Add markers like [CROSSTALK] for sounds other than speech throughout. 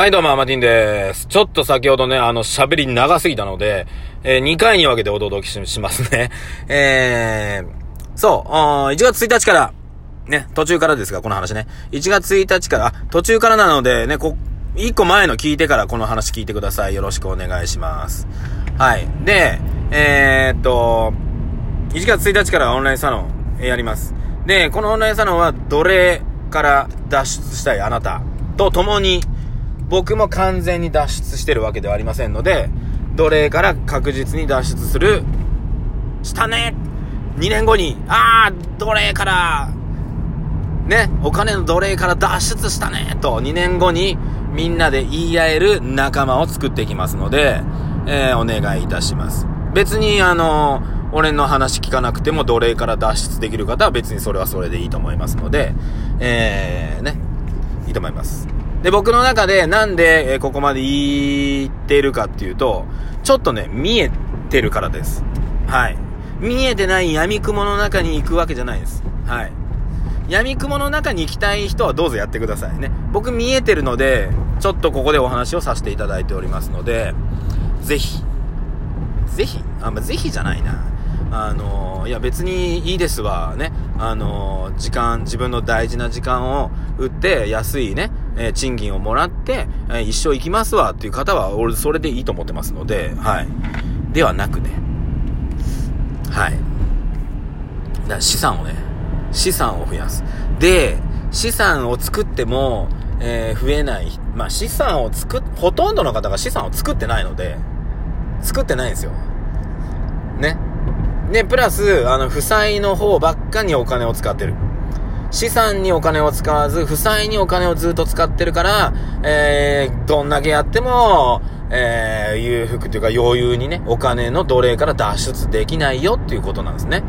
はい、どうも、アマティンです。ちょっと先ほどね、あの、喋り長すぎたので、えー2回に分けてお届けしますね。[LAUGHS] えー、そう、1月1日から、ね、途中からですが、この話ね。1月1日から、あ、途中からなので、ね、こ、1個前の聞いてからこの話聞いてください。よろしくお願いします。はい。で、えー、っと、1月1日からオンラインサロン、やります。で、このオンラインサロンは奴隷から脱出したいあなたと共に、僕も完全に脱出してるわけではありませんので、奴隷から確実に脱出する、したね !2 年後に、あー、奴隷から、ね、お金の奴隷から脱出したねと、2年後にみんなで言い合える仲間を作っていきますので、えーお願いいたします。別に、あの俺の話聞かなくても奴隷から脱出できる方は別にそれはそれでいいと思いますので、えー、ね、いいと思います。で、僕の中でなんで、ここまで言ってるかっていうと、ちょっとね、見えてるからです。はい。見えてない闇雲の中に行くわけじゃないです。はい。闇雲の中に行きたい人はどうぞやってくださいね。僕見えてるので、ちょっとここでお話をさせていただいておりますので、ぜひ、ぜひ、あん、まあ、ぜひじゃないな。あのいや別にいいですわ、ね。あの時間、自分の大事な時間を売って、安いね、え賃金をもらって、え一生行きますわっていう方は、俺それでいいと思ってますので、はい。ではなくね、はい。だから資産をね、資産を増やす。で、資産を作っても、えー増えない。まあ、資産を作っ、ほとんどの方が資産を作ってないので、作ってないんですよ。ね。で、プラス、あの、負債の方ばっかにお金を使ってる。資産にお金を使わず、負債にお金をずっと使ってるから、えー、どんだけやっても、えー、裕福というか余裕にね、お金の奴隷から脱出できないよっていうことなんですね。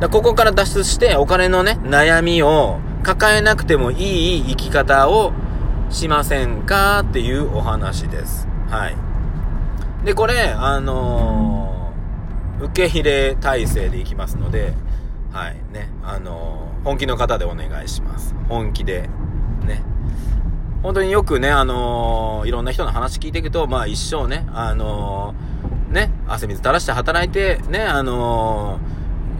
だここから脱出して、お金のね、悩みを抱えなくてもいい生き方をしませんかっていうお話です。はい。で、これ、あのー受け入れ体制でいきますので、はい、ね、あのー本気の方でお願いします。本気で、ね。本当によくね、あのーいろんな人の話聞いていくと、まあ一生ね、あのーね、汗水垂らして働いて、ね、あのー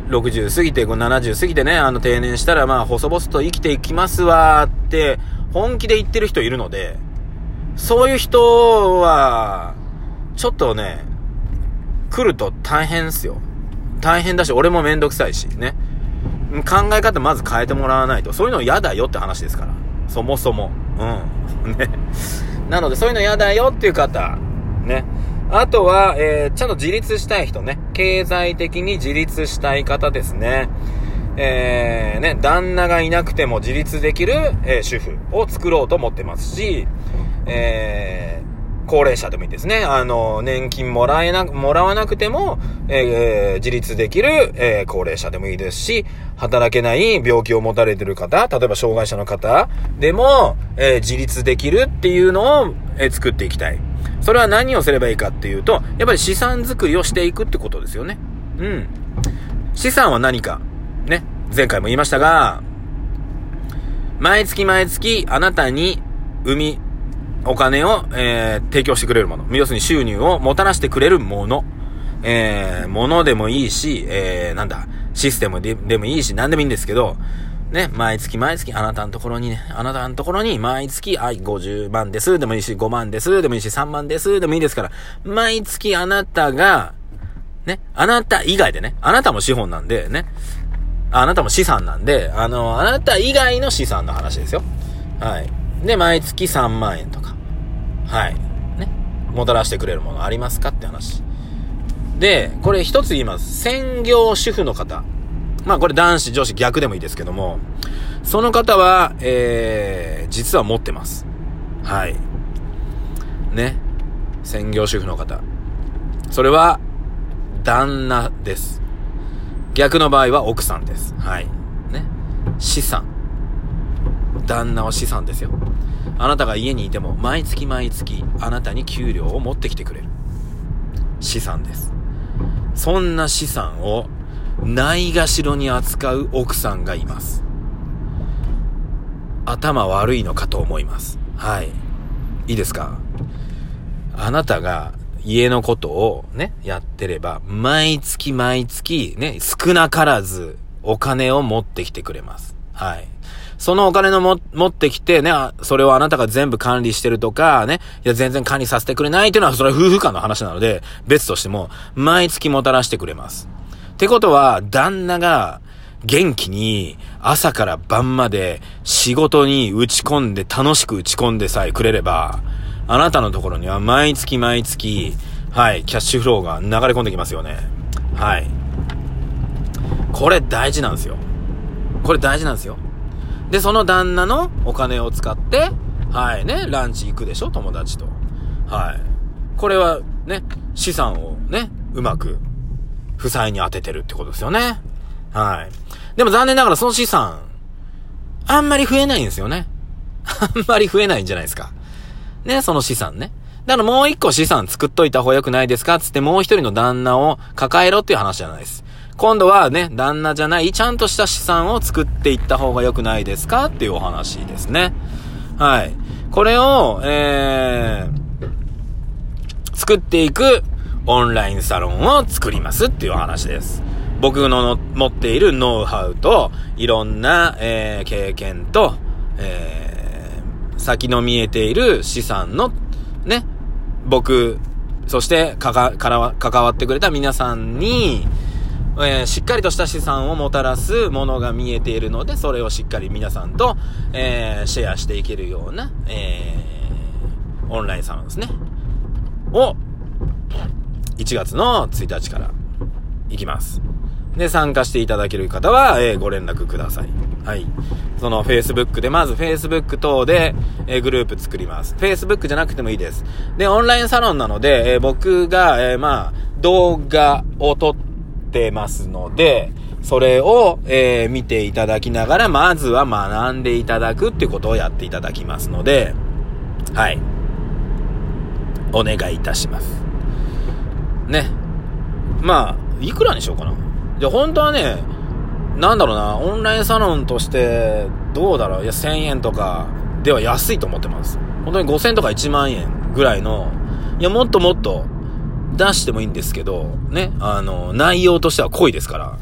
60過ぎて、70過ぎてね、あの定年したら、まあ細々と生きていきますわって、本気で言ってる人いるので、そういう人は、ちょっとね、来ると大変っすよ。大変だし、俺もめんどくさいし、ね。考え方まず変えてもらわないと。そういうの嫌だよって話ですから。そもそも。うん。[LAUGHS] ね。なので、そういうの嫌だよっていう方。ね。あとは、えー、ちゃんと自立したい人ね。経済的に自立したい方ですね。えー、ね、旦那がいなくても自立できる、えー主婦を作ろうと思ってますし、えー、高齢者でもいいですね。あの、年金もらえな、もらわなくても、えー自立できる、えー高齢者でもいいですし、働けない病気を持たれてる方、例えば障害者の方でも、えー自立できるっていうのを、えー作っていきたい。それは何をすればいいかっていうと、やっぱり資産作りをしていくってことですよね。うん。資産は何か。ね。前回も言いましたが、毎月毎月あなたに生み、お金を、えー提供してくれるもの。要するに収入をもたらしてくれるもの。えー、ものでもいいし、えー、なんだ、システムででもいいし、何でもいいんですけど、ね、毎月毎月あなたのところにね、あなたのところに毎月、はい、50万です、でもいいし、5万です、でもいいし、3万です、でもいいですから、毎月あなたが、ね、あなた以外でね、あなたも資本なんで、ね、あなたも資産なんで、あの、あなた以外の資産の話ですよ。はい。で、毎月3万円とか。はい。ね。もたらしてくれるものありますかって話。で、これ一つ言います。専業主婦の方。まあこれ男子、女子逆でもいいですけども、その方は、えー、実は持ってます。はい。ね。専業主婦の方。それは、旦那です。逆の場合は奥さんです。はい。ね。資産。旦那は資産ですよ。あなたが家にいても、毎月毎月、あなたに給料を持ってきてくれる。資産です。そんな資産を、ないがしろに扱う奥さんがいます。頭悪いのかと思います。はい。いいですか？あなたが家のことをね、やってれば、毎月毎月ね、少なからずお金を持ってきてくれます。はい。そのお金のも、持ってきてね、それをあなたが全部管理してるとか、ね、いや全然管理させてくれないっていうのは、それは夫婦間の話なので、別としても、毎月もたらしてくれます。ってことは、旦那が、元気に朝から晩まで仕事に打ち込んで楽しく打ち込んでさえくれれば、あなたのところには毎月毎月、はい、キャッシュフローが流れ込んできますよね。はい。これ大事なんですよ。これ大事なんですよ。で、その旦那のお金を使って、はいね、ランチ行くでしょ？友達と。はい。これはね、資産をね、うまく、負債に当ててるってことですよね。はい。でも残念ながらその資産、あんまり増えないんですよね。あんまり増えないんじゃないですか。ね、その資産ね。だからもう一個資産作っといた方が良くないですか？つってもう一人の旦那を抱えろっていう話じゃないです。今度はね、旦那じゃない、ちゃんとした資産を作っていった方が良くないですかっていうお話ですね。はい。これを、えー、作っていくオンラインサロンを作りますっていう話です。僕の持っているノウハウと、いろんな、えー、経験と、えー、先の見えている資産の、ね、僕、そしてかか、から関わってくれた皆さんに、えー、しっかりとした資産をもたらすものが見えているので、それをしっかり皆さんと、えー、シェアしていけるような、えー、オンラインサロンですね。を、1月の1日から行きます。で、参加していただける方は、えー、ご連絡ください。はい。その Facebook で、まず Facebook 等で、えー、グループ作ります。Facebook じゃなくてもいいです。で、オンラインサロンなので、えー、僕が、えまあ、動画を撮ってますので、それを、え見ていただきながら、まずは学んでいただくってことをやっていただきますので、はい。お願いいたします。ね。まあ、いくらにしようかな。で、本当はね、なんだろうな、オンラインサロンとして、どうだろう、いや、1000円とかでは安いと思ってます。本当に5000とか1万円ぐらいの、いや、もっともっと出してもいいんですけど、ね、あの、内容としては濃いですから。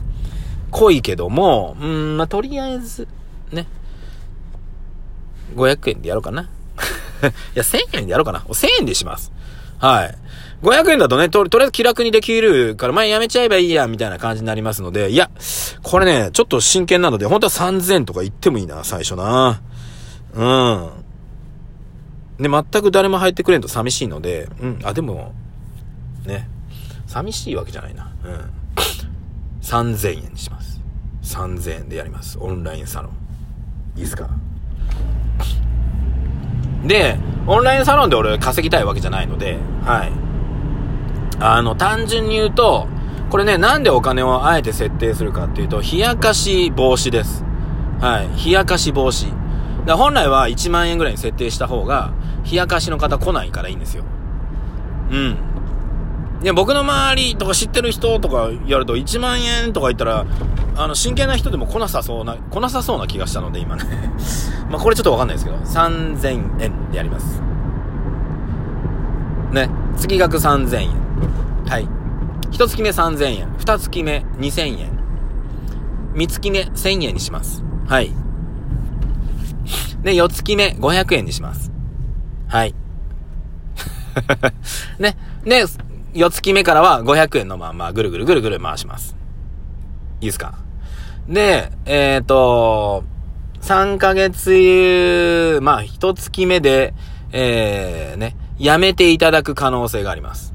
濃いけども、うん、まあ、とりあえず、ね、500円でやろうかな。[LAUGHS] いや、1000円でやろうかな。1000円でします。はい。500円だとね、と、とりあえず気楽にできるから、前やめちゃえばいいや、みたいな感じになりますので、いや、これね、ちょっと真剣なので、本当は3000とか言ってもいいな、最初な。うん。で、全く誰も入ってくれんと寂しいので、うん、あ、でも、ね、寂しいわけじゃないな。うん。3000円にします。3000円でやります。オンラインサロン。いいですか？で、オンラインサロンで俺稼ぎたいわけじゃないので、はい。あの、単純に言うと、これね、なんでお金をあえて設定するかっていうと、冷やかし防止です。はい。冷やかし防止。だ本来は1万円ぐらいに設定した方が、冷やかしの方来ないからいいんですよ。うん。いや、僕の周りとか知ってる人とかやると1万円とか言ったら、あの、真剣な人でも来なさそうな、来なさそうな気がしたので、今ね [LAUGHS] まあ、これちょっとわかんないですけど、3000円でやります。ね。月額3000円。はい。一月目3000円。二月目2000円。三月目1000円にします。はい。で、四月目500円にします。はい。ね。[LAUGHS] で、四月目からは500円のまんまぐるぐるぐるぐる回します。いいですか？で、えっ、ー、と、3ヶ月、まあ、一月目で、えー、ね、やめていただく可能性があります。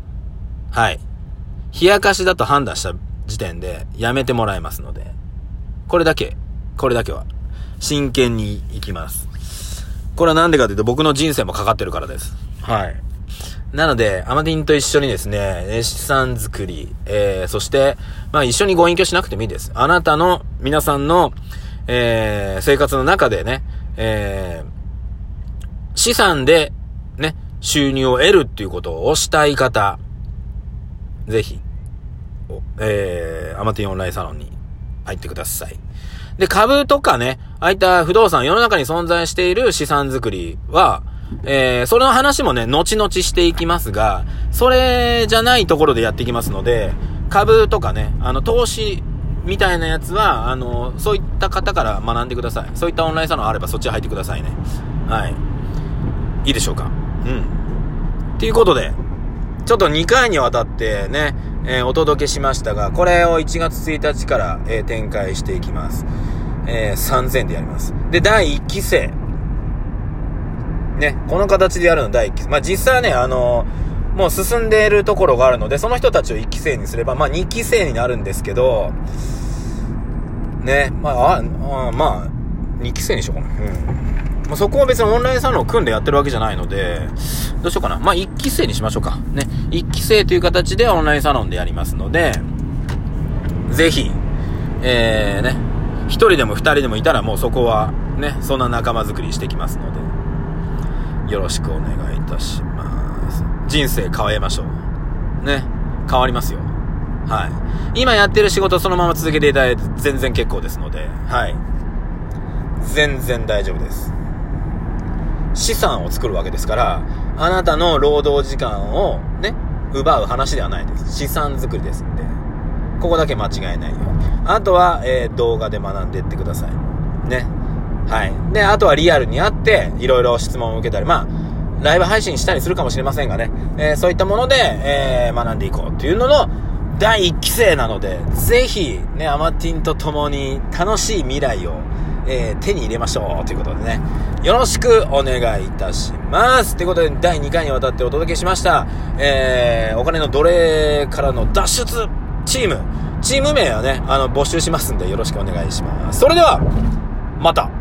はい。冷やかしだと判断した時点でやめてもらえますので、これだけ、これだけは、真剣に行きます。これはなんでかというと僕の人生もかかってるからです。はい。なので、アマディンと一緒にですね、資産作り、えー、そして、まあ一緒にご隠居しなくてもいいです。あなたの、皆さんの、えー、生活の中でね、えー、資産で、ね、収入を得るっていうことをしたい方、ぜひ、えー、アマティンオンラインサロンに入ってください。で、株とかね、ああいった不動産、世の中に存在している資産作りは、えー、その話もね、後々していきますが、それじゃないところでやっていきますので、株とかね、あの、投資みたいなやつは、あの、そういった方から学んでください。そういったオンラインサロンあればそっち入ってくださいね。はい。いいでしょうか。うん。ということで、ちょっと2回にわたってね、えー、お届けしましたが、これを1月1日から、えー、展開していきます。えー、3000でやります。で、第1期生。ね、この形でやるの第1期生。まあ、実際はね、あのもう進んでいるところがあるので、その人たちを1期生にすれば、まあ、2期生になるんですけど、ね、まあ、あまあ、2期生にしようかな。うん。まあ、そこは別にオンラインサロンを組んでやってるわけじゃないので、どうしようかな。まあ、1期生にしましょうか。ね。1期生という形でオンラインサロンでやりますので、ぜひ、えー、ね、1人でも2人でもいたらもうそこは、ね、そんな仲間づくりしてきますので、よろしくお願いいたします。人生変えましょう。ね。変わりますよ。はい。今やってる仕事そのまま続けていただいて全然結構ですので、はい。全然大丈夫です。資産を作るわけですから、あなたの労働時間をね、奪う話ではないです。資産作りですんで。ここだけ間違えないように。あとは、えー、動画で学んでいってください。ね。はい。で、あとはリアルに会って、いろいろ質問を受けたり、まあ、ライブ配信したりするかもしれませんがね、えー、そういったもので、えー、学んでいこうっていうのの、第1期生なので、ぜひ、ね、アマティンと共に楽しい未来を、えー、手に入れましょうということでね、よろしくお願いいたします。ということで、第2回にわたってお届けしました、えー、お金の奴隷からの脱出チーム、チーム名はね、あの、募集しますんで、よろしくお願いします。それでは、また